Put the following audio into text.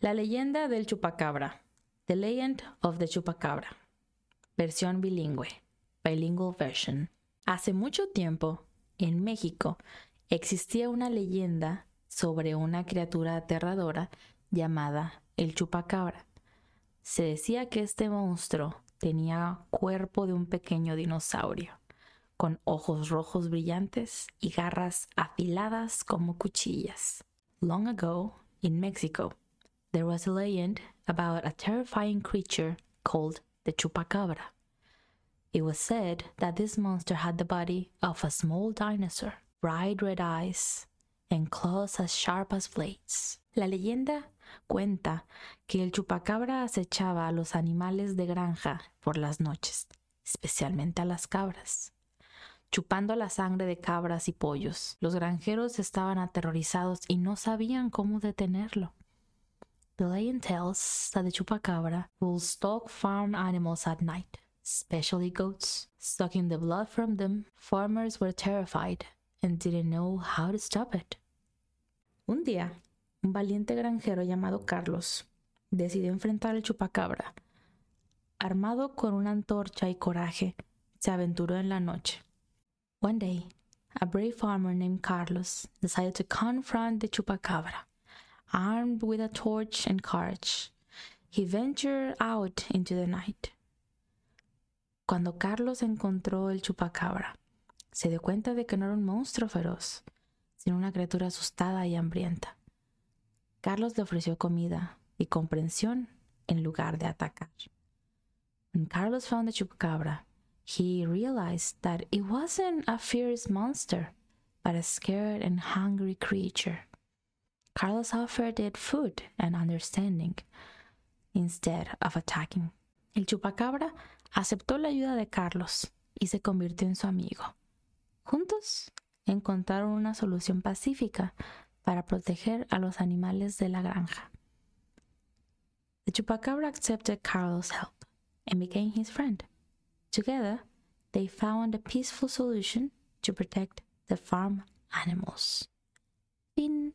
La leyenda del chupacabra. The Legend of the Chupacabra. Versión bilingüe. Bilingual version. Hace mucho tiempo, en México, existía una leyenda sobre una criatura aterradora llamada el chupacabra. Se decía que este monstruo tenía cuerpo de un pequeño dinosaurio, con ojos rojos brillantes y garras afiladas como cuchillas. Long ago, in Mexico, there was a legend about a terrifying creature called the chupacabra. It was said that this monster had the body of a small dinosaur, bright red eyes, and claws as sharp as blades. La leyenda cuenta que el chupacabra acechaba a los animales de granja por las noches, especialmente a las cabras. Chupando la sangre de cabras y pollos, los granjeros estaban aterrorizados y no sabían cómo detenerlo. The legend tells that the chupacabra will stalk farm animals at night, especially goats. Sucking the blood from them, farmers were terrified and didn't know how to stop it. Un día, un valiente granjero llamado Carlos decidió enfrentar al chupacabra. Armado con una antorcha y coraje, se aventuró en la noche. One day, a brave farmer named Carlos decided to confront the chupacabra. Armed with a torch and courage, he ventured out into the night. Cuando Carlos encontró el chupacabra, se dio cuenta de que no era un monstruo feroz, sino una criatura asustada y hambrienta. Carlos le ofreció comida y comprensión en lugar de atacar. When Carlos found the chupacabra, he realized that it wasn't a fierce monster, but a scared and hungry creature. Carlos offered it food and understanding instead of attacking. El chupacabra aceptó la ayuda de Carlos y se convirtió en su amigo. Juntos encontraron una solución pacífica para proteger a los animales de la granja. The chupacabra accepted Carlos' help and became his friend. Together, they found a peaceful solution to protect the farm animals. Fin.